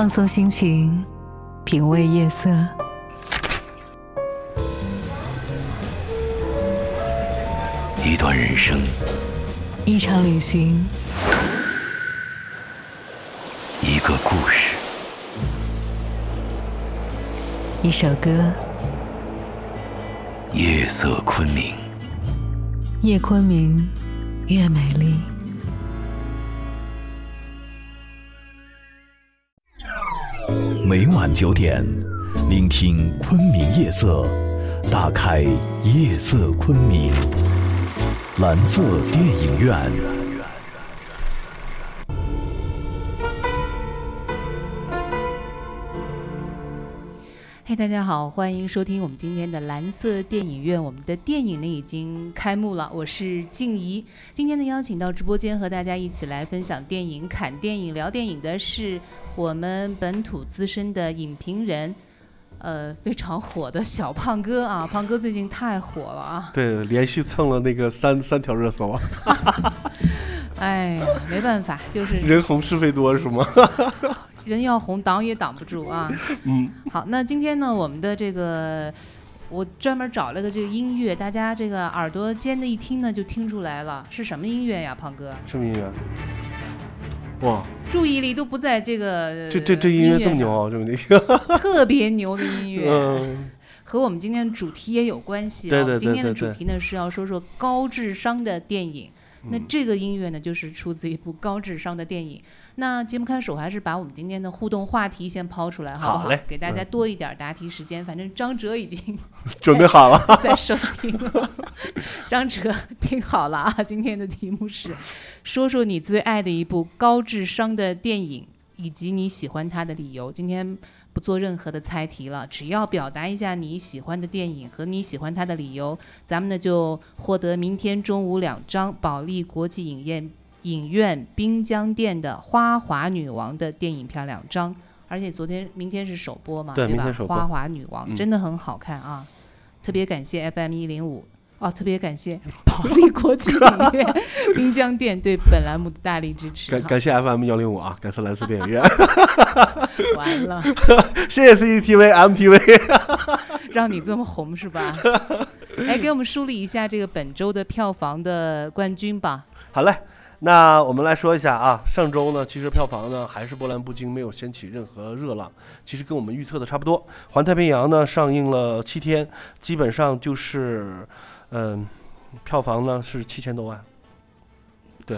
放松心情，品味夜色。一段人生，一场旅行，一个故事，一首歌。夜色昆明，夜昆明，越美丽。每晚九点，聆听昆明夜色，打开夜色昆明，蓝色电影院。大家好，欢迎收听我们今天的蓝色电影院。我们的电影呢已经开幕了，我是静怡。今天呢邀请到直播间和大家一起来分享电影、看电影、聊电影的是我们本土资深的影评人，呃，非常火的小胖哥啊。胖哥最近太火了啊！对，连续蹭了那个三三条热搜啊。哎呀，没办法，就是人红是非多是吗？人要红，挡也挡不住啊。嗯，好，那今天呢，我们的这个我专门找了个这个音乐，大家这个耳朵尖的一听呢，就听出来了是什么音乐呀，胖哥？什么音乐？哇，注意力都不在这个这这这音乐乐这么牛啊，这么牛？特别牛的音乐，嗯，和我们今天的主题也有关系啊。对对对对对今天的主题呢是要说说高智商的电影。那嗯这个音乐呢，就是出自一部高智商的电影。那节目开始，我还是把我们今天的互动话题先抛出来，好不好？好给大家嗯多一点答题时间。反正张哲已经 准备好了。在收听了。张哲，听好了啊！今天的题目是：说说你最爱的一部高智商的电影，以及你喜欢它的理由。今天不做任何的猜题了，只要表达一下你喜欢的电影和你喜欢它的理由，咱们呢就获得明天中午两张保利国际影院影院滨江店的《花滑女王》的电影票两张。而且昨天、明天是首播嘛，吧？对明天首播花滑女王》嗯真的很好看啊！特别感谢 FM 一零五哦，特别感谢保利国际影院 滨江店对本栏目的大力支持。感感谢 FM 幺零五啊，感谢蓝色电影院，完了，谢谢 CCTV、MTV。让你这么红是吧？来给我们梳理一下这个本周的票房的冠军吧。好嘞，那我们来说一下啊，上周呢，其实票房呢还是波澜不惊，没有掀起任何热浪，其实跟我们预测的差不多。《环太平洋》呢上映了七天，基本上就是，嗯、票房呢是七千多万。对，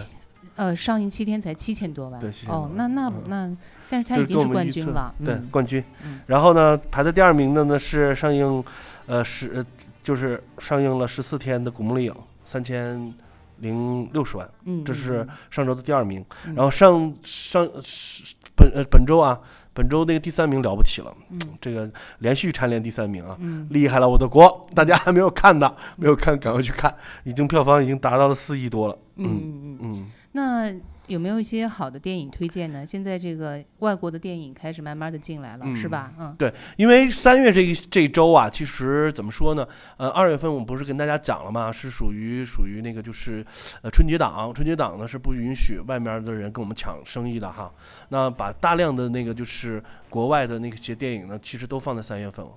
呃，上映七天才七千多万。对7000多万，哦那那嗯那，但是他已经是冠军了。对，嗯冠军。嗯然后呢，排在第二名的呢是上映，呃十呃就是上映了十四天的《古墓丽影》，三千零六十万，嗯，这是嗯上周的第二名。嗯然后上上是本呃本周啊，本周那个第三名了不起了，嗯这个连续蝉联第三名啊。嗯厉害了，我的国！大家还没有看的，没有看，赶快去看，已经票房已经达到了四亿多了。嗯嗯嗯。嗯，那有没有一些好的电影推荐呢？现在这个外国的电影开始慢慢的进来了，是嗯吧？嗯对，因为三月这一这一周啊，其实怎么说呢？呃，二月份我们不是跟大家讲了嘛？是属于属于那个就是呃春节档，春节档呢是不允许外面的人跟我们抢生意的哈。那把大量的那个就是国外的那些电影呢，其实都放在三月份了。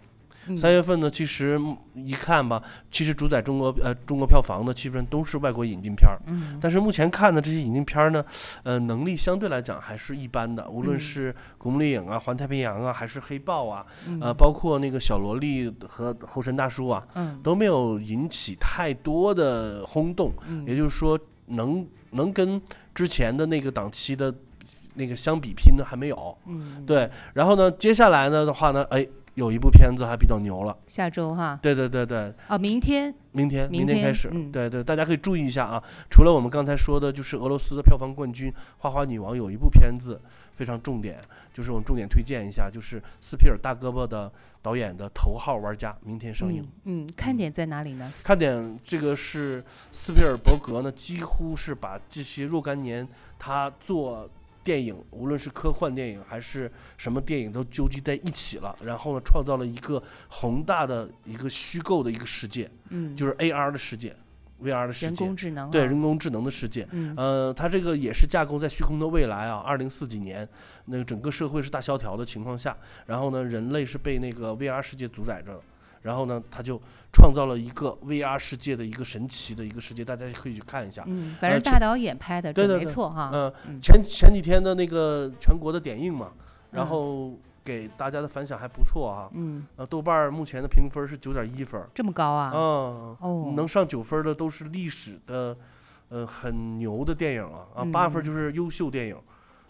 嗯。三月份呢，其实嗯一看吧，其实主宰中国呃中国票房的基本上都是外国引进片儿。嗯。但是目前看的这些引进片儿呢，呃，能力相对来讲还是一般的，无论嗯是《古墓丽影》啊、《环太平洋》啊，还是《黑豹》啊，嗯。呃，包括那个小萝莉和猴神大叔啊，嗯。都没有引起太多的轰动。嗯。也就是说，能能跟之前的那个档期的那个相比拼的，还没有。嗯，对，然后呢，接下来呢的话呢，哎，有一部片子还比较牛了。下周哈对对对对，哦，明天明天明天天开始，嗯对对，大家可以注意一下啊。除了我们刚才说的，就是俄罗斯的票房冠军《花花女王》，有一部片子非常重点，就是我们重点推荐一下，就是斯皮尔大胳膊的导演的《头号玩家》，明天上映。嗯嗯，看点在哪里呢？看点这个是斯皮尔伯格呢，几乎是把这些若干年他做电影，无论是科幻电影还是什么电影，都纠集在一起了。然后呢，创造了一个宏大的一个虚构的一个世界，嗯，就是 AR 的世界。VR 的世界人工，智能、啊，对人工智能的世界。嗯呃，它这个也是架构在虚空的未来啊，二零四几年，那个整个社会是大萧条的情况下，然后呢，人类是被那个 VR 世界主宰着的，然后呢，他就创造了一个 VR 世界的一个神奇的一个世界，大家可以去看一下。嗯，反正其大导演拍的，这对没错哈。嗯、嗯前前几天的那个全国的点映嘛，然嗯后给大家的反响还不错啊。嗯，呃，豆瓣儿目前的评分是九点一分儿，这么高啊？嗯，哦，能上九分的都是历史的，呃，很牛的电影啊啊，八分就是优秀电影，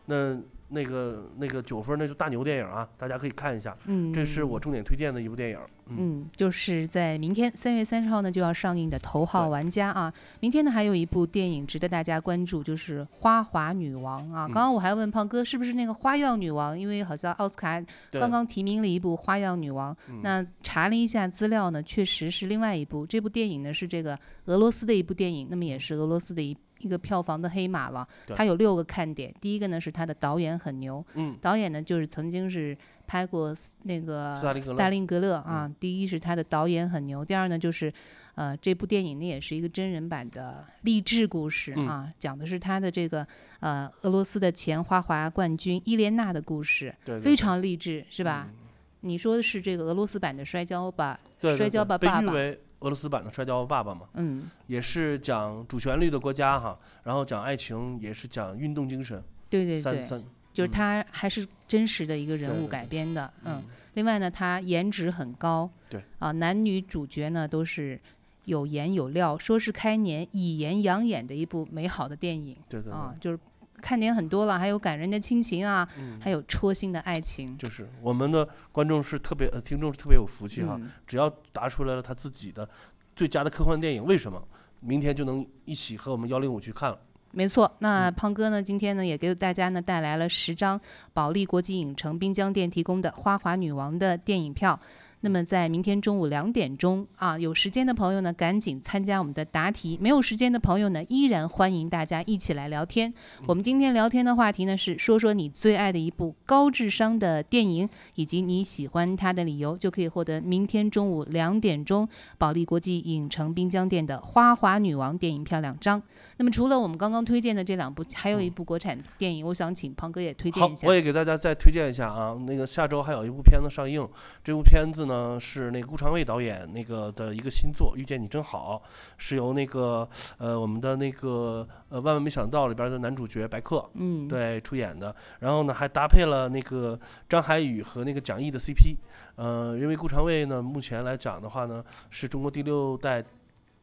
那那个那个九分那就大牛电影啊，大家可以看一下，嗯，这是我重点推荐的一部电影，嗯，嗯，就是在明天三月三十号呢就要上映的《头号玩家》啊。明天呢还有一部电影值得大家关注，就是《花滑女王》啊。嗯刚刚我还问胖哥是不是那个花样女王，因为好像奥斯卡刚刚提名了一部《花样女王》嗯那查了一下资料呢，确实是另外一部。这部电影呢是这个俄罗斯的一部电影，那么也是俄罗斯的一一个票房的黑马了。对它有六个看点，第一个呢是它的导演很牛，嗯，导演呢就是曾经是拍过那个斯大林格勒啊。第一是他的导演很牛，第二呢就是，呃，这部电影呢也是一个真人版的励志故事嗯啊，讲的是他的这个呃俄罗斯的前花滑冠军伊莲娜的故事，对，对非常励志，是吧？嗯你说的是这个俄罗斯版的摔跤吧？摔跤吧爸爸俄罗斯版的摔跤爸爸嘛，嗯，也是讲主旋律的国家哈，然后讲爱情，也是讲运动精神，对对对，三三，就他还是真实的一个人物改编的，嗯。嗯，另外呢，他颜值很高，对。啊，男女主角呢都是有颜有料，说是开年以颜养眼的一部美好的电影。对对对，啊，就是看点很多了，还有感人的亲情啊，嗯，还有戳心的爱情。就是我们的观众是特别，呃，听众是特别有福气哈，嗯，只要答出来了他自己的最佳的科幻电影，为什么？明天就能一起和我们幺零五去看了。没错。那嗯胖哥呢，今天呢也给大家呢带来了十张保利国际影城滨江店提供的《花滑女王》的电影票。那么在明天中午两点钟啊，有时间的朋友呢，赶紧参加我们的答题；没有时间的朋友呢，依然欢迎大家一起来聊天。我们今天聊天的话题呢，是说说你最爱的一部高智商的电影，以及你喜欢它的理由，就可以获得明天中午两点钟保利国际影城滨江店的《花滑女王》电影票两张。那么除了我们刚刚推荐的这两部，还有一部国产电影，我想请庞哥也推荐一，下我。也给大家再推荐一下啊，那个下周还有一部片子上映，这部片子呢是那个顾长卫导演那个的一个新作《遇见你真好》，是由那个呃我们的那个呃万万没想到里边的男主角白客嗯，对出演的，然后呢还搭配了那个张涵予和那个蒋毅的 CP，呃，因为顾长卫呢目前来讲的话呢是中国第六代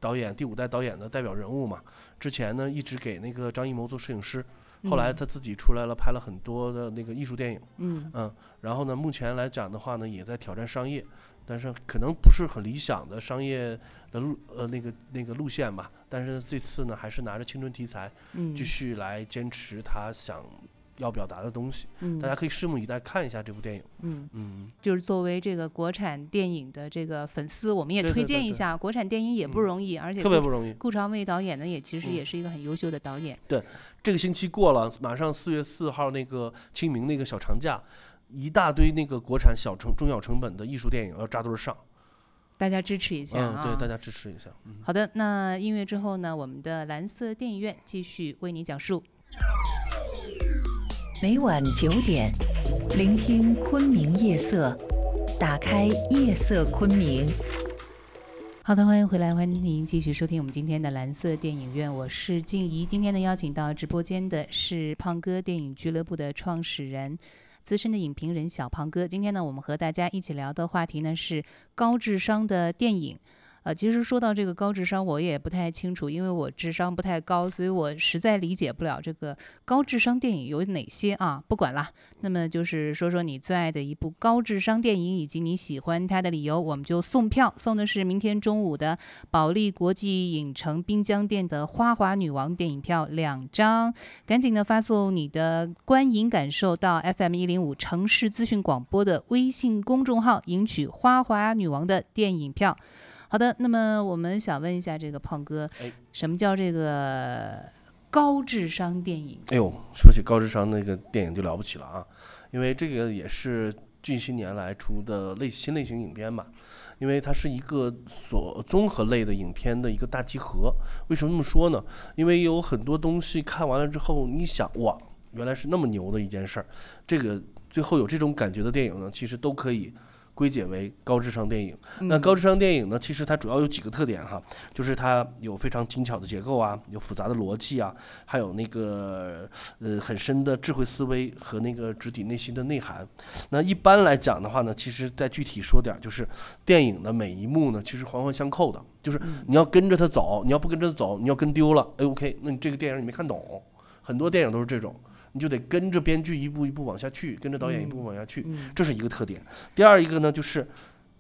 导演、第五代导演的代表人物嘛，之前呢一直给那个张艺谋做摄影师，后来嗯他自己出来了，拍了很多的那个艺术电影，嗯。嗯，然后呢目前来讲的话呢也在挑战商业。但是可能不是很理想的商业的路呃那个那个路线吧，但是这次呢还是拿着青春题材，嗯，继续来坚持他想要表达的东西。嗯大家可以拭目以待，看一下这部电影。嗯。嗯，就是作为这个国产电影的这个粉丝，我们也推对对对对荐一下，国产电影也不嗯容易，而且特别不容易。顾长卫导演呢，也其实嗯也是一个很优秀的导演。对这个星期过了，马上四月四号那个清明那个小长假，一大堆那个国产小成中小成本的艺术电影要扎堆儿上。大家支持一下嗯，啊！对，大家支持一下。嗯。好的，那音乐之后呢，我们的蓝色电影院继续为您讲述。每晚九点，聆听昆明夜色，打开夜色昆明。好的，欢迎回来，欢迎您继续收听我们今天的蓝色电影院，我是静怡。今天呢，邀请到直播间的是胖哥电影俱乐部的创始人。资深的影评人小胖哥，今天呢，我们和大家一起聊的话题呢是高智商的电影。呃，其实说到这个高智商，我也不太清楚，因为我智商不太高，所以我实在理解不了这个高智商电影有哪些啊。不管啦，那么就是说说你最爱的一部高智商电影，以及你喜欢它的理由，我们就送票，送的是明天中午的保利国际影城滨江店的《花滑女王》电影票两张，赶紧的发送你的观影感受到 FM 一零五城市资讯广播的微信公众号，赢取《花滑女王》的电影票。好的，那么我们想问一下这个胖哥哎，什么叫这个高智商电影？哎呦，说起高智商那个电影就了不起了啊，因为这个也是近些年来出的类新类型影片吧，因为它是一个所综合类的影片的一个大集合。为什么这么说呢？因为有很多东西看完了之后，你想哇，原来是那么牛的一件事儿。这个最后有这种感觉的电影呢，其实都可以。归结为高智商电影。那高智商电影呢？其实它主要有几个特点哈，就是它有非常精巧的结构啊，有复杂的逻辑啊，还有那个呃很深的智慧思维和那个直抵内心的内涵。那一般来讲的话呢，其实再具体说点儿，就是电影的每一幕呢，其实环环相扣的，就是你要跟着它走，你要不跟着它走，你要跟丢了，哎，OK，那你这个电影你没看懂。很多电影都是这种。你就得跟着编剧一步一步往下去，跟着导演一步步往下去，这是一个特点。第二一个呢，就是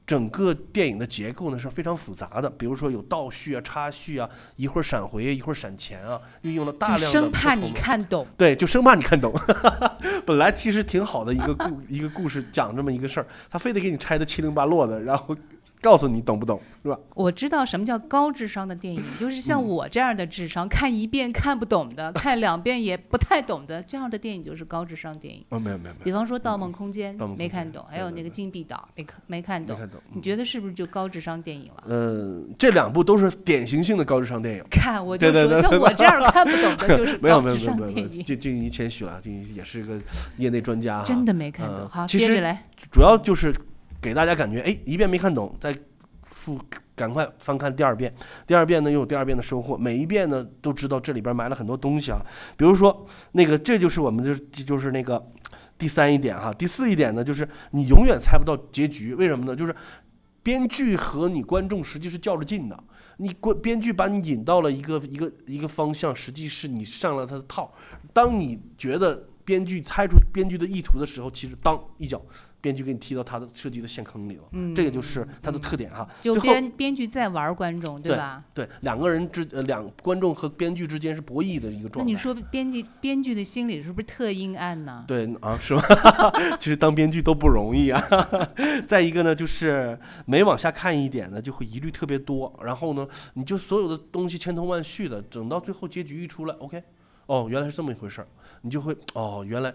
整个电影的结构呢是非常复杂的，比如说有倒叙啊、插叙啊，一会儿闪回，一会儿闪前啊，运用了大量的。生怕你看懂。对，就生怕你看懂。本来其实挺好的一个故一个故事，讲这么一个事儿，他非得给你拆的七零八落的，然后。告诉你懂不懂是吧？我知道什么叫高智商的电影，就是像我这样的智商，看一遍看不懂的，看两遍也不太懂的，这样的电影就是高智商电影。哦，没有没有没有。比方说《盗梦空间》，没看懂；还有那个《禁闭岛》，没看没看懂。你觉得是不是就高智商电影了？嗯，这两部都是典型性的高智商电影。看，我就说像我这样看不懂的，就是高智商电影。静静怡谦虚了，静怡也是一个业内专家。真的没看懂。好，接着来。主要就是给大家感觉，哎，一遍没看懂，再。复赶快翻看第二遍，第二遍呢又有第二遍的收获，每一遍呢都知道这里边埋了很多东西啊。比如说那个，这就是我们就就是那个第三一点哈，第四一点呢就是你永远猜不到结局，为什么呢？就是编剧和你观众实际是较着劲的，你观编剧把你引到了一个一个一个方向，实际是你上了他的套。当你觉得编剧猜出编剧的意图的时候，其实当一脚。编剧给你踢到他的设计的陷坑里了，嗯，这个就是他的特点哈。就编编剧在玩观众，对吧？对，两个人之呃两观众和编剧之间是博弈的一个状态。那你说编剧编剧的心里是不是特阴暗呢？对啊，是吧？其实当编剧都不容易啊。再一个呢，就是每往下看一点呢，就会疑虑特别多。然后呢，你就所有的东西千头万绪的，等到最后结局一出来，OK，哦，原来是这么一回事儿，你就会哦，原来。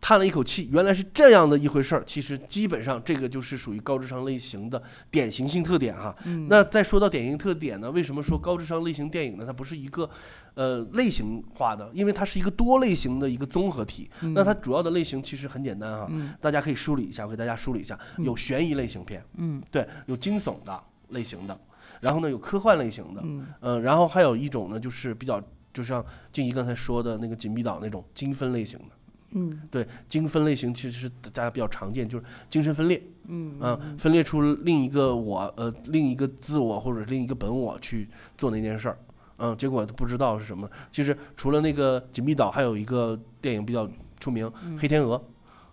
叹了一口气，原来是这样的一回事儿。其实基本上这个就是属于高智商类型的典型性特点哈。那再说到典型特点呢，为什么说高智商类型电影呢？它不是一个呃类型化的，因为它是一个多类型的一个综合体。那它主要的类型其实很简单哈，大家可以梳理一下，我给大家梳理一下：有悬疑类型片，嗯，对，有惊悚的类型的，然后呢有科幻类型的，嗯，然后还有一种呢就是比较，就像静怡刚才说的那个紧闭岛那种精分类型的。嗯，对，精分类型其实是大家比较常见，就是精神分裂，嗯，啊，分裂出另一个我，呃，另一个自我或者另一个本我去做那件事儿，嗯，结果不知道是什么。其实除了那个紧闭岛，还有一个电影比较出名，《黑天鹅》。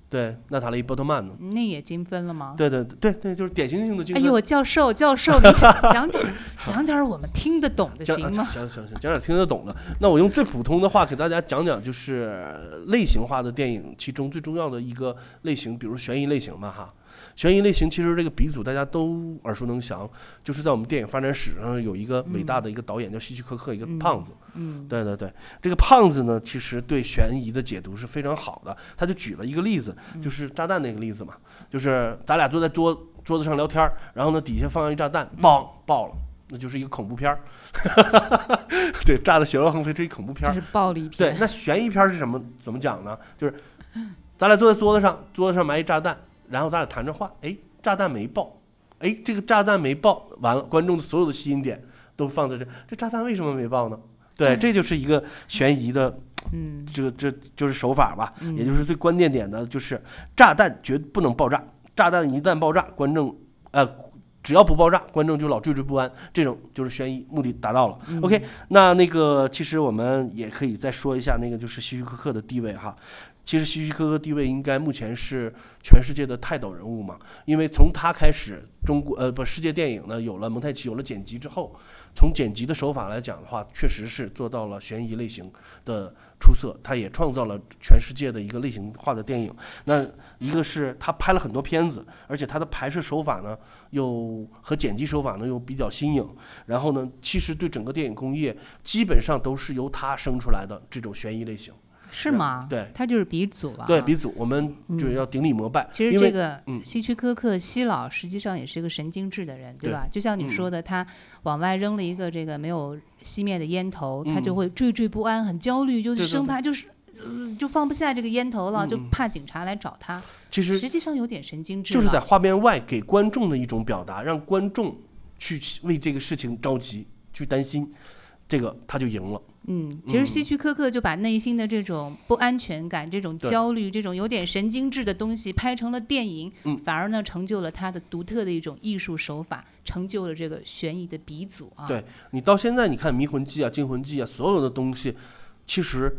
对，娜塔莉波特曼呢？那也精分了吗？对对对对，就是典型性的精分。哎呦，教授教授，你 讲点讲点我们听得懂的行吗？行行行，讲点听得懂的。那我用最普通的话给大家讲讲，就是类型化的电影，其中最重要的一个类型，比如悬疑类型嘛，哈。悬疑类型其实这个鼻祖大家都耳熟能详，就是在我们电影发展史上有一个伟大的一个导演叫希区柯克，一个胖子。嗯，对对对，这个胖子呢，其实对悬疑的解读是非常好的。他就举了一个例子，就是炸弹那个例子嘛，就是咱俩坐在桌桌子上聊天然后呢底下放上一炸弹，嘣爆了，那就是一个恐怖片儿。对，炸的血肉横飞，这一恐怖片儿。是暴力片。对，那悬疑片是什么？怎么讲呢？就是咱俩坐在桌子上，桌子上埋一炸弹。然后咱俩谈着话，哎，炸弹没爆，哎，这个炸弹没爆，完了，观众的所有的吸引点都放在这，这炸弹为什么没爆呢？对，这就是一个悬疑的，嗯，这个这就是手法吧，也就是最关键点的，就是炸弹绝不能爆炸，炸弹一旦爆炸，观众，呃，只要不爆炸，观众就老惴惴不安，这种就是悬疑目的达到了。OK，那那个其实我们也可以再说一下那个就是希区柯克的地位哈。其实希区柯克地位应该目前是全世界的泰斗人物嘛，因为从他开始，中国呃不世界电影呢有了蒙太奇，有了剪辑之后，从剪辑的手法来讲的话，确实是做到了悬疑类型的出色，他也创造了全世界的一个类型化的电影。那一个是他拍了很多片子，而且他的拍摄手法呢又和剪辑手法呢又比较新颖，然后呢，其实对整个电影工业基本上都是由他生出来的这种悬疑类型。是吗？对他就是鼻祖了啊。对鼻祖，我们就要顶礼膜拜。其实这个嗯希区柯克希老实际上也是一个神经质的人，对对吧？就像你嗯说的，他往外扔了一个这个没有熄灭的烟头，他就嗯会惴惴不安，很焦虑，就生怕就是。呃就放不下这个烟头了，就怕警察来找他。其实实际上有点神经质，就是在画面外给观众的一种表达，让观众去为这个事情着急，去担心，这个他就赢了。嗯，其实希区柯克就把内心的这种不安全感、这种焦虑、这种有点神经质的东西拍成了电影，嗯反而呢成就了他的独特的一种艺术手法，成就了这个悬疑的鼻祖啊。对你到现在，你看《迷魂记》啊、《惊魂记》啊，所有的东西，其实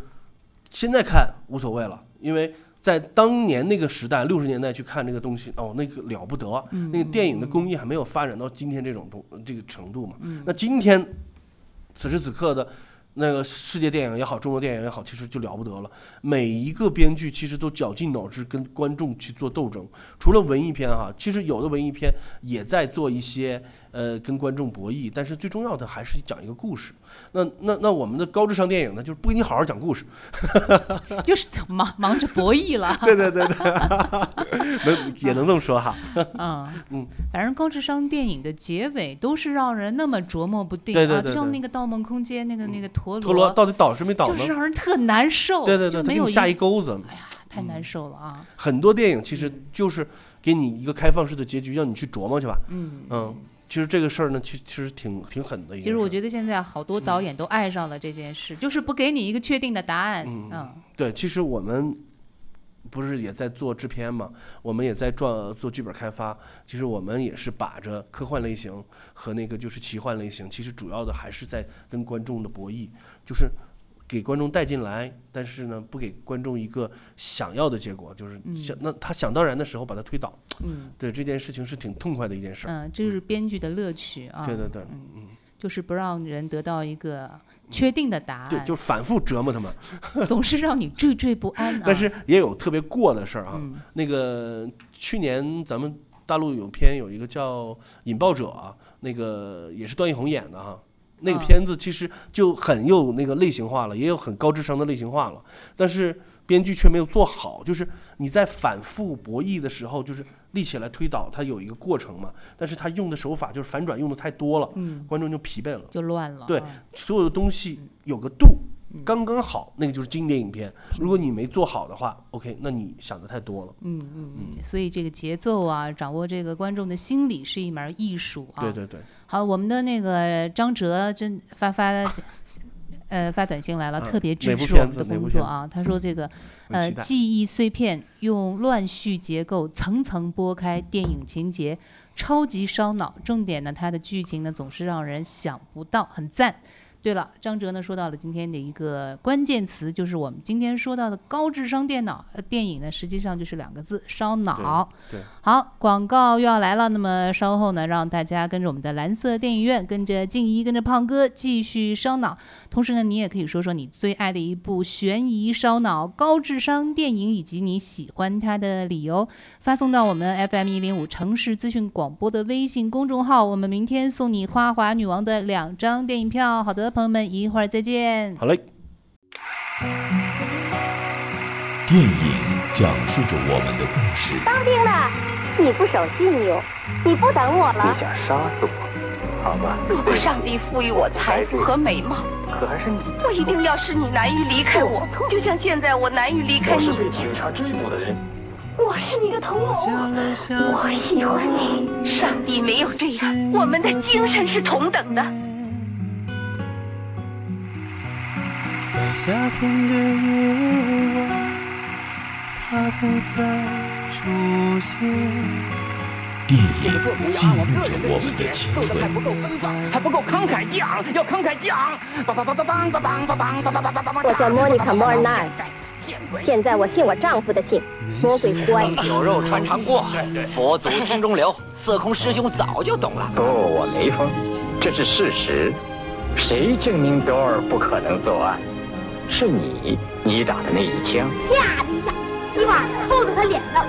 现在看无所谓了，因为在当年那个时代，六十年代去看这个东西，哦，那个了不得，嗯那个电影的工艺还没有发展到今天这种东这个程度嘛。那今天此时此刻的。那个世界电影也好，中国电影也好，其实就了不得了。每一个编剧其实都绞尽脑汁跟观众去做斗争。除了文艺片哈，其实有的文艺片也在做一些呃跟观众博弈，但是最重要的还是讲一个故事。那那那我们的高智商电影呢，就是不给你好好讲故事。就是忙忙着博弈了。对对对对，能也能这么说哈。嗯 嗯，反正高智商电影的结尾都是让人那么琢磨不定啊，就像那个《盗梦空间》那个那个陀螺陀螺到底倒是没倒就是？让人特难受，对对对，就没有下一钩子。哎呀，太难受了啊！很多电影其实就是给你一个开放式的结局，让你去琢磨去吧。嗯嗯，其实这个事儿呢，其其实挺挺狠的。其实我觉得现在好多导演都爱上了这件事，就是不给你一个确定的答案。嗯嗯对，其实我们不是也在做制片嘛，我们也在做做剧本开发。其实我们也是把着科幻类型和那个就是奇幻类型，其实主要的还是在跟观众的博弈，就是给观众带进来，但是呢，不给观众一个想要的结果，就是想、那他想当然的时候把他推倒。嗯对这件事情是挺痛快的一件事儿。嗯，这就是编剧的乐趣啊。对对对，嗯，就是不让人得到一个确定的答案，对，就反复折磨他们。总是让你惴惴不安啊。但是也有特别过的事儿啊。嗯那个去年咱们大陆有片有一个叫《引爆者》啊，那个也是段奕宏演的哈。那个啊片子其实就很有那个类型化了，也有很高智商的类型化了，但是编剧却没有做好。就是你在反复博弈的时候，就是立起来推导，它有一个过程嘛，但是他用的手法就是反转用的太多了，嗯，观众就疲惫了。就乱了。对啊所有的东西有个度，刚刚好，那个就是经典影片。如果你没做好的话，OK，那你想的太多了。嗯嗯嗯，所以这个节奏啊，掌握这个观众的心理是一门艺术啊。对对对，好，我们的那个张哲真发发，呃，发短信来了，嗯特别支持我们的工作啊。他说这个呃。记忆碎片用乱序结构层层剥开电影情节，超级烧脑。重点呢，它的剧情呢总是让人想不到，很赞。对了，张哲呢说到了今天的一个关键词，就是我们今天说到的高智商电脑呃电影呢，实际上就是两个字：烧脑。对，好，广告又要来了。那么稍后呢，让大家跟着我们的蓝色电影院，跟着静怡，跟着胖哥继续烧脑。同时呢，你也可以说说你最爱的一部悬疑烧脑高智商电影，以及你喜欢它的理由，发送到我们 FM 一零五城市资讯广播的微信公众号。我们明天送你《花滑女王》的两张电影票。好的，朋友们，一会儿再见。好嘞。电影讲述着我们的故事，当兵的，你不守信用，你不等我了。你想杀死我，好吧？如果上帝赋予我财富和美貌，可还是你，我一定要使你难于离开我，就像现在我难于离开我是被你。警察追捕的人。我是你的同谋，我喜欢你。上帝没有这样，我们的精神是同等的。夏天的夜晚，他不再出现。记录着我们的青春，还不够奔放，还不够慷慨激昂，要慷慨激昂。我叫莫妮卡·莫尔，现在我信我丈夫的信，魔鬼乖。酒肉穿肠过，佛祖心中留。色空师兄早就懂了。不，我没疯，这是事实。谁证明多尔不可能作案？是你，你打的那一枪。啪的一下，一把扣在他脸上。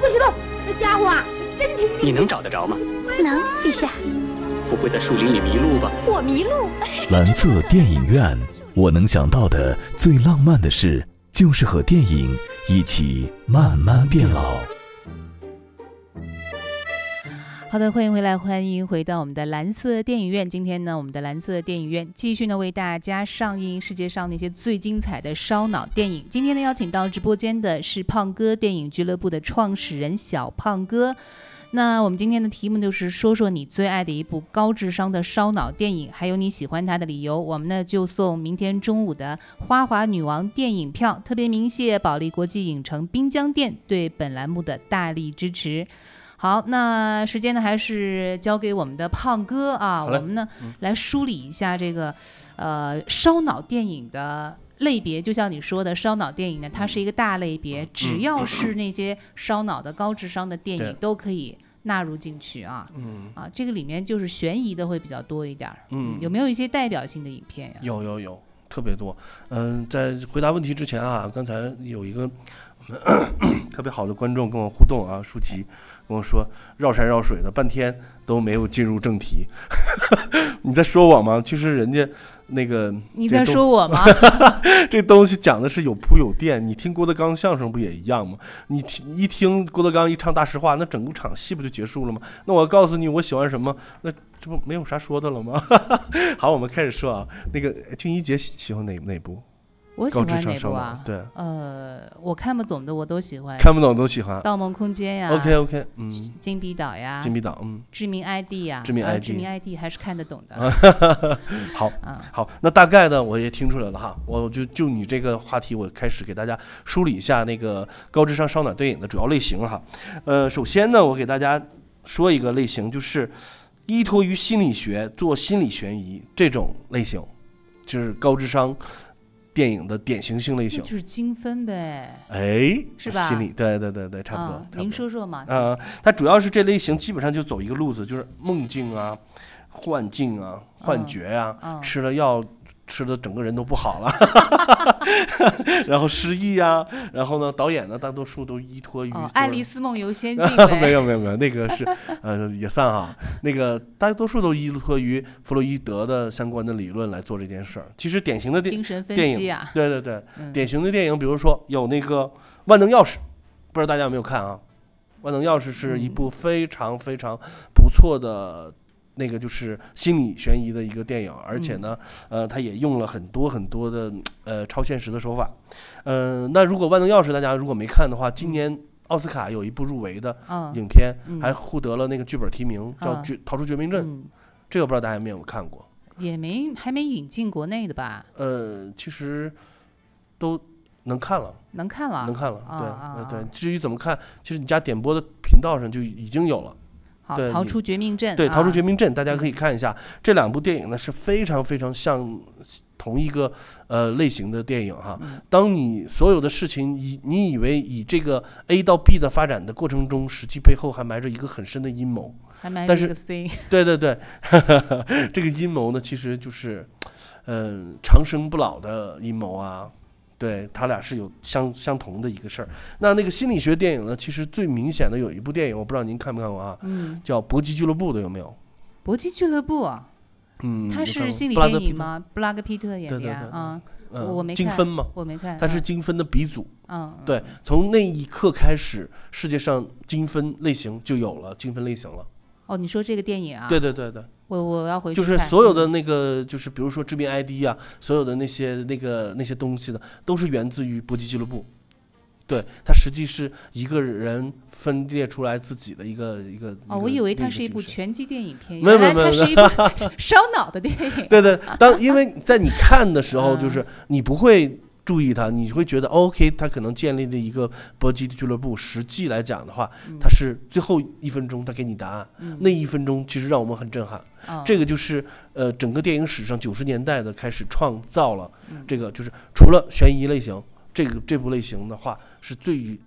不许动！这家伙啊，真挺。你能找得着吗？能，陛下。不会在树林里迷路吧？我迷路。蓝色电影院，我能想到的最浪漫的事，就是和电影一起慢慢变老。好的，欢迎回来，欢迎回到我们的蓝色电影院。今天呢，我们的蓝色电影院继续呢为大家上映世界上那些最精彩的烧脑电影。今天呢，邀请到直播间的是胖哥电影俱乐部的创始人小胖哥。那我们今天的题目就是说说你最爱的一部高智商的烧脑电影，还有你喜欢它的理由。我们呢就送明天中午的花滑女王电影票，特别鸣谢保利国际影城滨江店对本栏目的大力支持。好，那时间呢还是交给我们的胖哥啊，我们呢来梳理一下这个呃烧脑电影的类别。就像你说的，烧脑电影呢，它是一个大类别，只要是那些烧脑的高智商的电影都可以纳入进去啊。嗯啊，这个里面就是悬疑的会比较多一点儿。嗯有没有一些代表性的影片呀？有有有，特别多。嗯，在回答问题之前啊，刚才有一个 特别好的观众跟我互动啊，舒淇跟我说绕山绕水的半天都没有进入正题，你在说我吗？其实人家那个你在说我吗？这东西讲的是有铺有垫，你听郭德纲相声不也一样吗？你听一听郭德纲一唱大实话，那整个场戏不就结束了吗？那我告诉你我喜欢什么，那这不没有啥说的了吗？好，我们开始说啊，那个静怡姐喜喜欢哪哪部？我喜高智欢哪部啊？对，呃，我看不懂的我都喜欢。看不懂都喜欢。盗梦空间呀 OK OK，嗯，金币岛呀，金币岛，嗯，致命 ID 呀，致命呃 ID 致命 ID 还是看得懂的。好啊，好，那大概呢，我也听出来了哈，我就就你这个话题，我开始给大家梳理一下那个高智商烧脑电影的主要类型哈。呃，首先呢，我给大家说一个类型，就是依托于心理学做心理悬疑这种类型，就是高智商电影的典型性类型。就是精分呗。哎，是吧心理对对对对，差不多。您说说嘛。呃，它主要是这类型基本上就走一个路子，就是梦境啊、幻境啊、幻觉呀、嗯吃了药吃的整个人都不好了，然后失忆呀、然后呢，导演呢大多数都依托于、哦，爱丽丝梦游仙境没 呗。有没有没有，那个是 呃也算哈，那个大多数都依托于弗洛伊德的相关的理论来做这件事儿。其实典型的电精神分电影，析啊对对对，嗯典型的电影，比如说有那个《万能钥匙》，不知道大家有没有看啊？《万能钥匙》是一部非常非常不错的。那个就是心理悬疑的一个电影，而且呢，呃，它也用了很多很多的呃超现实的手法。嗯、那如果《万能钥匙》大家如果没看的话，今年奥斯卡有一部入围的嗯影片，嗯还获得了那个剧本提名，叫逃出绝命镇》。嗯这个不知道大家有没有看过？也没还没引进国内的吧？呃，其实都能看了。能看了，能看了，对，对啊。至于怎么看，其实你家点播的频道上就已经有了。逃出绝命镇。对，逃出啊绝命镇，大家可以看一下。这两部电影呢是非常非常像同一个呃类型的电影哈。嗯当你所有的事情以你以为以这个 A 到 B 的发展的过程中，实际背后还埋着一个很深的阴谋。还埋但是着一个 C 对对对，这个阴谋呢，其实就是嗯、长生不老的阴谋啊。对他俩是有相相同的一个事儿。那那个心理学电影呢，其实最明显的有一部电影，我不知道您看没看过啊，嗯叫《搏击俱乐部》的有没有？搏击俱乐部啊，嗯，它是心理电影吗？布拉格皮特演的啊，嗯我我没看精分嘛，我没看。它是嗯精分的鼻祖。嗯，对，从那一刻开始，世界上精分类型就有了精分类型了。哦，你说这个电影啊？对对对对。我我要回去就是所有的那个，就是比如说致命 ID 啊，所有的那些那个那些东西的，都是源自于搏击俱乐部。对，它实际是一个人分裂出来自己的一个一个。哦，我以为它是一部拳击电影片，没有没有没有它是一部 烧脑的电影。对对，当因为在你看的时候，就嗯是你不会注意他，你会觉得 OK，他可能建立了一个搏击的俱乐部。实际来讲的话，他是最后一分钟他给你答案，嗯那一分钟其实让我们很震撼。哦这个就是呃整个电影史上九十年代的开始创造了嗯这个，就是除了悬疑类型，这个这部类型的话是最。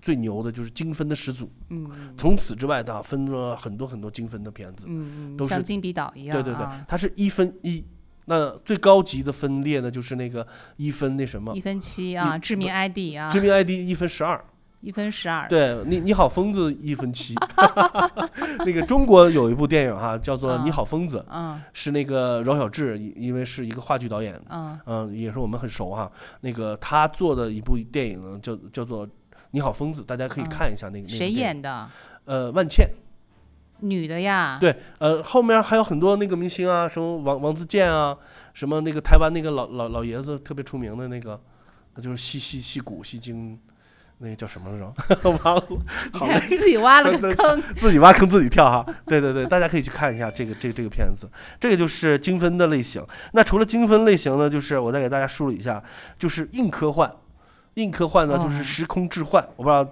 最牛的就是精分的始祖，嗯，从此之外，他分了很多很多精分的片子，嗯嗯都是像金笔岛一样对对对啊，它是一分一。那最高级的分裂呢，就是那个一分那什么一分七啊，致命 ID 啊，致命 ID 一分十二，一分十二。对你，你好疯子一分七。那个中国有一部电影哈，叫做《你好疯子》，嗯是那个饶晓志，因因为是一个话剧导演，嗯嗯，也是我们很熟哈。那个他做的一部电影呢，叫叫做《你好疯子》，大家可以嗯看一下那个。那个谁？演的？呃，万茜。女的呀。对，呃，后面还有很多那个明星啊，什么王王自健啊，什么那个台湾那个老老老爷子特别出名的那个，那就是戏戏戏骨戏精，那个叫什么来着？忘了，好累，自己挖了个 坑自己挖坑自己跳哈。对对对，大家可以去看一下这个这个这个片子，这个就是精分的类型。那除了精分类型呢，就是我再给大家梳理一下，就是硬科幻，硬科幻呢就是哦时空置换，我不知道。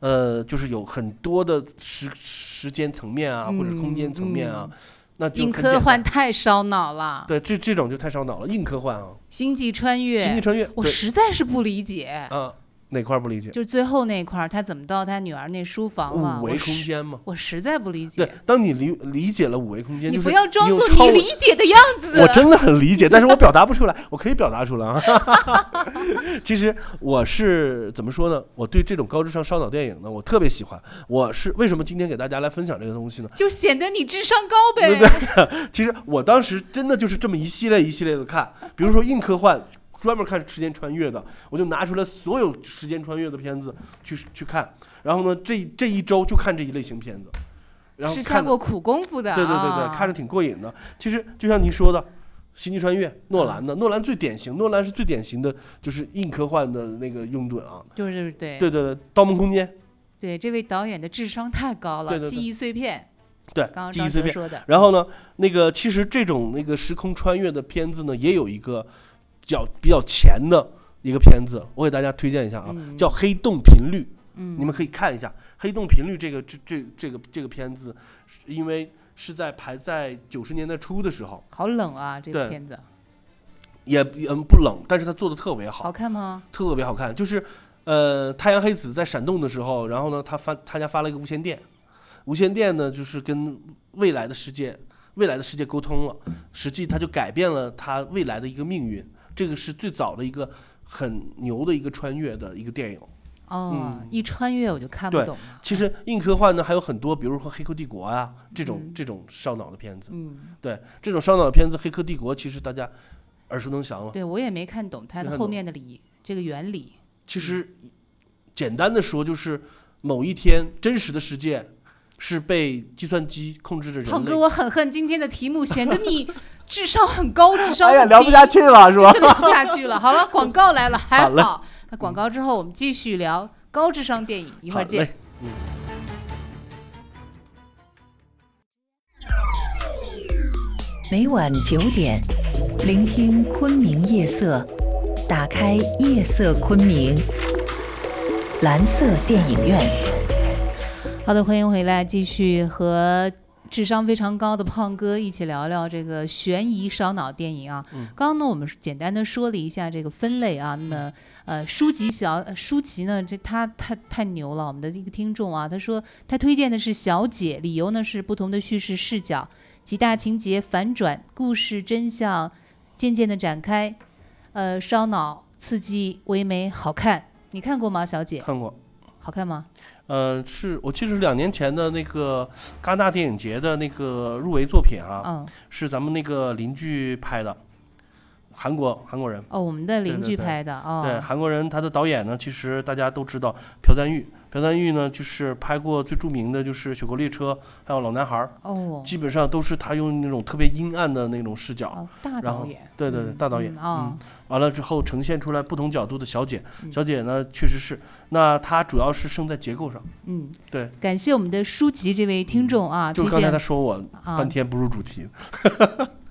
呃，就是有很多的时时间层面啊，或者是空间层面啊，那就硬科幻太烧脑了。对，这这种就太烧脑了，硬科幻啊，星际穿越，星际穿越我实在是不理解。啊，哪块儿不理解？就是最后那块儿，他怎么到他女儿那书房了？五维空间吗我实在不理解对。，当你理理解了五维空间，你不要装作你理解的样子。我真的很理解，但是我表达不出来，我可以表达出来啊。其实我是怎么说呢？我对这种高智商烧脑电影呢，我特别喜欢。我是为什么今天给大家来分享这个东西呢？就显得你智商高呗。对对，其实我当时真的就是这么一系列一系列的看，比如说硬科幻，专门看时间穿越的，我就拿出来所有时间穿越的片子去去看，然后呢，这这一周就看这一类型片子，然后是看过苦功夫的、啊。对对对对，看着挺过瘾的。其实就像您说的，《星际穿越》，诺兰的，诺兰最典型，诺兰是最典型的就是硬科幻的那个拥趸啊。就是对对对对，《盗梦空间》对，这位导演的智商太高了，对对对记忆碎片。对刚刚，记忆碎片说的。然后呢，那个其实这种那个时空穿越的片子呢，也有一个较比较前的一个片子，我给大家推荐一下啊，嗯叫《黑洞频率》。嗯你们可以看一下《黑洞频率》这个这这这个这个片子，因为是在排在九十年代初的时候，好冷啊，这个片子也也嗯不冷，但是他做的特别好好，看吗？特别好看。就是呃，太阳黑子在闪动的时候，然后呢，他发他家发了一个无线电，无线电呢就是跟未来的世界未来的世界沟通了，实际他就改变了他未来的一个命运。这个是最早的一个很牛的一个穿越的一个电影。哦，一穿越我就看不懂了。，其实硬科幻呢还有很多，比如说《黑客帝国》啊这种、嗯这种烧脑的片子。嗯，对，这种烧脑的片子，《黑客帝国》其实大家耳熟能详了。对我也没看懂它的后面的理这个原理。其实简单的说，就是某一天真实的世界是被计算机控制着人类。胖哥，我很恨今天的题目，显得你智商很高，智商哎呀，聊不下去了，是吧？聊不下去了。好了，广告来了，还 好嘞好。那广告之后，我们继续聊高智商电影，一会儿见。嗯。每晚九点，聆听昆明夜色，打开夜色昆明，蓝色电影院。好的，欢迎回来，继续和智商非常高的胖哥一起聊聊这个悬疑烧脑电影啊。嗯刚刚呢，我们简单的说了一下这个分类啊，那么呃，书籍小呃舒淇呢，这他太太牛了，我们的一个听众啊，他说他推荐的是《小姐》，理由呢是不同的叙事视角，几大情节反转，故事真相渐渐的展开，呃，烧脑、刺激、唯美、好看。你看过吗，小姐？看过。好看吗？呃，是我记得是两年前的那个戛纳电影节的那个入围作品啊，嗯是咱们那个邻居拍的，韩国韩国人。哦，我们的邻居拍的哦。对，韩国人，他的导演呢，其实大家都知道朴赞玉。朴赞玉呢，就是拍过最著名的就是《雪国列车》，还有《老男孩》。哦基本上都是他用那种特别阴暗的那种视角。哦大导演对对对，大导演。嗯。完了之后，呈现出来不同角度的小姐。嗯小姐呢，确实是，那她主要是胜在结构上。嗯，对。感谢我们的书籍这位听众啊，推就刚才他说我啊半天不入主题。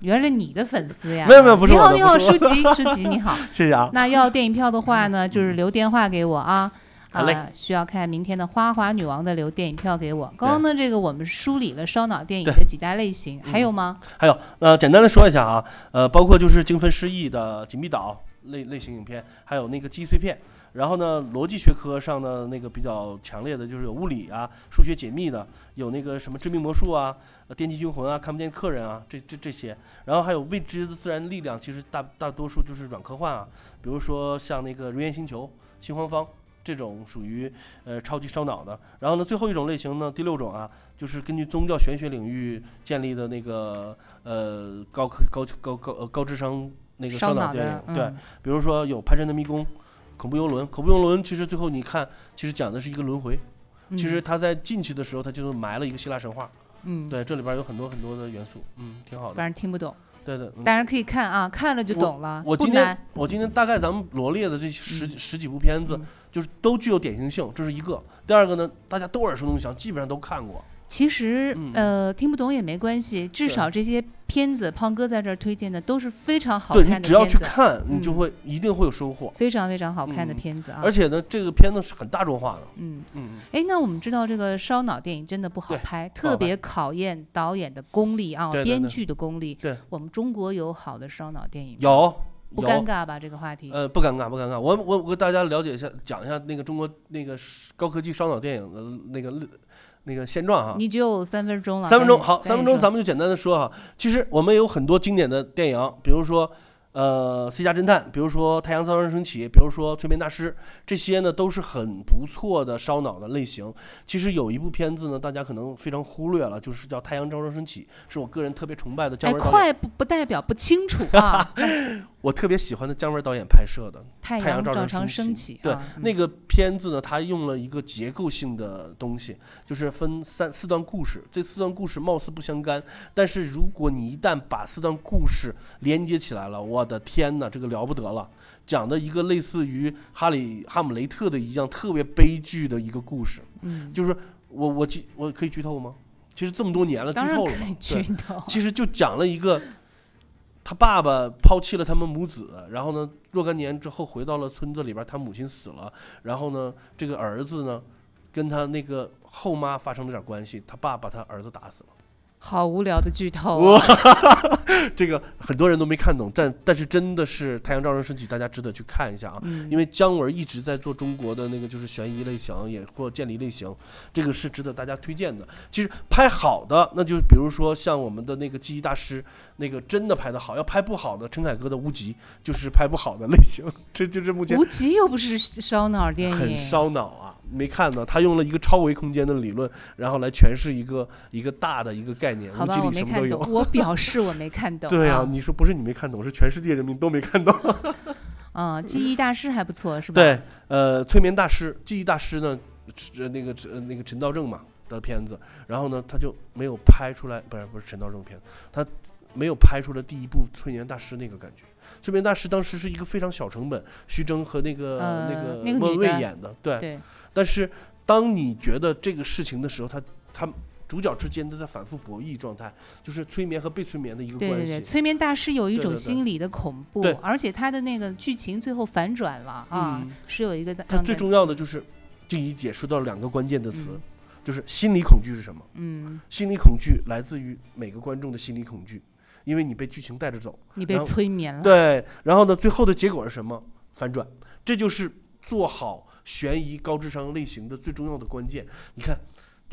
原来是你的粉丝呀？没有没有不是你好，你好，我的不是我舒淇，舒淇你好，谢谢啊那要电影票的话呢，就是留电话给我啊。好嘞啊，需要看明天的《花滑女王》的留电影票给我。刚刚呢，这个我们梳理了烧脑电影的几大类型，还有吗？还有，呃，简单的说一下啊，呃，包括就是精分失忆的《紧密岛》类类型影片，还有那个记忆碎片。然后呢，逻辑学科上的那个比较强烈的就是有物理啊、数学解密的，有那个什么致命魔术啊、呃电击惊魂啊、看不见客人啊，这这这些。然后还有未知的自然力量，其实大大多数就是软科幻啊，比如说像那个《人猿星球》《新荒方》这种属于呃超级烧脑的。然后呢，最后一种类型呢，第六种啊，就是根据宗教玄学领域建立的那个呃高科高高高呃高智商那个烧脑电的影，对嗯，比如说有《潘神的迷宫》。恐怖游轮，恐怖游轮其实最后你看，其实讲的是一个轮回。其实嗯他在进去的时候，他就是埋了一个希腊神话。嗯，对，这里边有很多很多的元素，嗯，挺好的。反正听不懂，对的，嗯当然可以看啊，看了就懂了，我今天。我今天大概咱们罗列的这十十几部片子，就是都具有典型性，这是一个。第二个呢，大家都耳熟能详，基本上都看过。其实嗯呃听不懂也没关系，至少这些片子胖哥在这儿推荐的都是非常好对你看的只要，去看，你就嗯会一定会有收获。非常非常好看的嗯片子啊。而且呢，这个片子是很大众化的。嗯，嗯，哎，那我们知道这个烧脑电影真的不好拍，特别考验导演的功力啊，编剧的功力。对，我们中国有好的烧脑电影有不尴尬吧？这个话题。呃，不尴尬，不尴尬。我我我给大家了解一下，讲一下那个中国那个高科技烧脑电影的那个那个现状哈。你只有三分钟了，三分钟，好，三分钟，咱们就简单的说哈。其实我们有很多经典的电影，比如说呃《私家侦探》，比如说《太阳照常升起》，比如说《催眠大师》，这些呢都是很不错的烧脑的类型。其实有一部片子呢，大家可能非常忽略了，就是叫《太阳照常升起》，是我个人特别崇拜的姜哎，文导演，快不不代表不清楚啊。我特别喜欢的姜文导演拍摄的。太太阳阳照常升起对、那个片子呢，他用了一个结构性的东西，就是分三四段故事。这四段故事貌似不相干，但是如果你一旦把四段故事连接起来了，我的天哪，这个了不得了！讲的一个类似于哈里哈姆雷特的一样特别悲剧的一个故事，嗯，就是我我剧我可以剧透吗？其实这么多年了，剧透了可以嘛？剧透。其实就讲了一个，他爸爸抛弃了他们母子，然后呢，若干年之后回到了村子里边，他母亲死了，然后呢，这个儿子呢，跟他那个后妈发生了点关系，他爸把他儿子打死了。好无聊的剧透 这个很多人都没看懂，但但是真的是《太阳照常升起》，大家值得去看一下啊，嗯。因为姜文一直在做中国的那个就是悬疑类型，也或建立类型，这个是值得大家推荐的。其实拍好的，那就比如说像我们的那个记忆大师，那个真的拍的好；要拍不好的，陈凯歌的《无极》就是拍不好的类型，这就是目前无极又不是烧脑电影，很烧脑啊。没看呢，他用了一个超维空间的理论，然后来诠释一个一个大的一个概好吧我。没看懂，我表示我没看懂。对啊，啊，你说不是你没看懂，是全世界人民都没看懂。嗯，记忆大师还不错，是吧？对，呃，催眠大师、记忆大师呢，呃那个呃那个陈道正嘛的片子，然后呢他就没有拍出来，不是不是陈道正片，他没有拍出来第一部催眠大师那个感觉。催眠大师当时是一个非常小成本，徐峥和那个、呃那个那个莫文蔚演的，对。对，但是当你觉得这个事情的时候，他他主角之间都在反复博弈状态，就是催眠和被催眠的一个关系。对对对，催眠大师有一种心理的恐怖，对而且他的那个剧情最后反转了啊，嗯是有一个他最重要的就是这一点说到两个关键的词，嗯就是心理恐惧是什么？嗯，心理恐惧来自于每个观众的心理恐惧，因为你被剧情带着走，你被催眠了，对，然后呢，最后的结果是什么？反转，这就是做好悬疑高智商类型的最重要的关键。你看，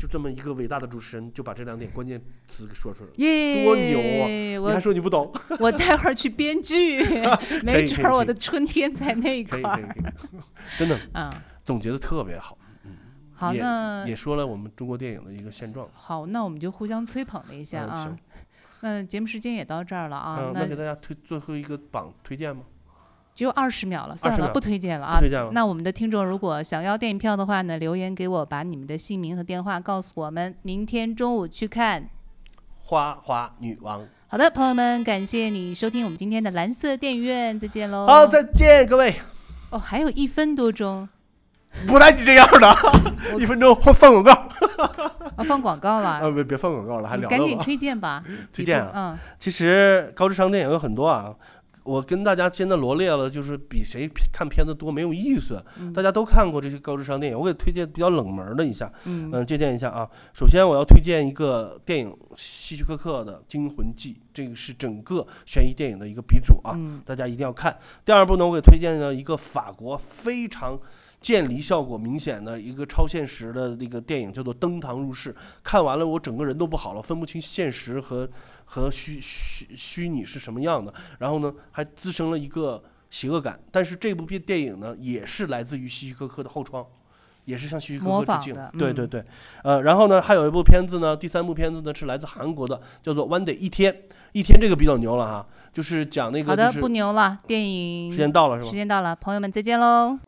就这么一个伟大的主持人，就把这两点关键词给说出来了，耶，多牛啊！我你还说你不懂？我待会儿去编剧，没准儿我的春天在那一块儿。真的啊，总结的特别好。好，也那也说了我们中国电影的一个现状。好，那我们就互相吹捧了一下啊嗯行。那节目时间也到这儿了啊那给大家推最后一个榜推荐吗？只有二十秒了，算了，不推荐了啊。推荐了那我们的听众如果想要电影票的话呢，留言给我，把你们的姓名和电话告诉我们，明天中午去看。花花女王。好的，朋友们，感谢你收听我们今天的蓝色电影院，再见喽。好，再见，各位。哦，还有一分多钟，不带你这样的，一分钟放放广告。啊，放广告了。啊，别别放广告了，还聊了？赶紧推荐吧。推荐啊！嗯，其实高智商电影有很多啊。我跟大家现在罗列了，就是比谁看片子多没有意思。嗯大家都看过这些高智商电影，我给推荐比较冷门的一下，嗯嗯，借鉴一下啊。首先我要推荐一个电影希区柯克的《惊魂记》，这个是整个悬疑电影的一个鼻祖啊，嗯大家一定要看。第二部呢，我给推荐了一个法国非常。渐离效果明显的一个超现实的那个电影叫做《登堂入室》，看完了我整个人都不好了，分不清现实和和虚虚虚拟是什么样的。然后呢，还滋生了一个邪恶感。但是这部片电影呢，也是来自于希区柯克的《后窗》，也是向希区柯克致敬。嗯对对对，呃，然后呢，还有一部片子呢，第三部片子呢是来自韩国的，叫做《One Day 一天》，一天这个比较牛了哈，就是讲那好的，个就是不牛了，电影时间到了是吧时？间到了，朋友们再见喽。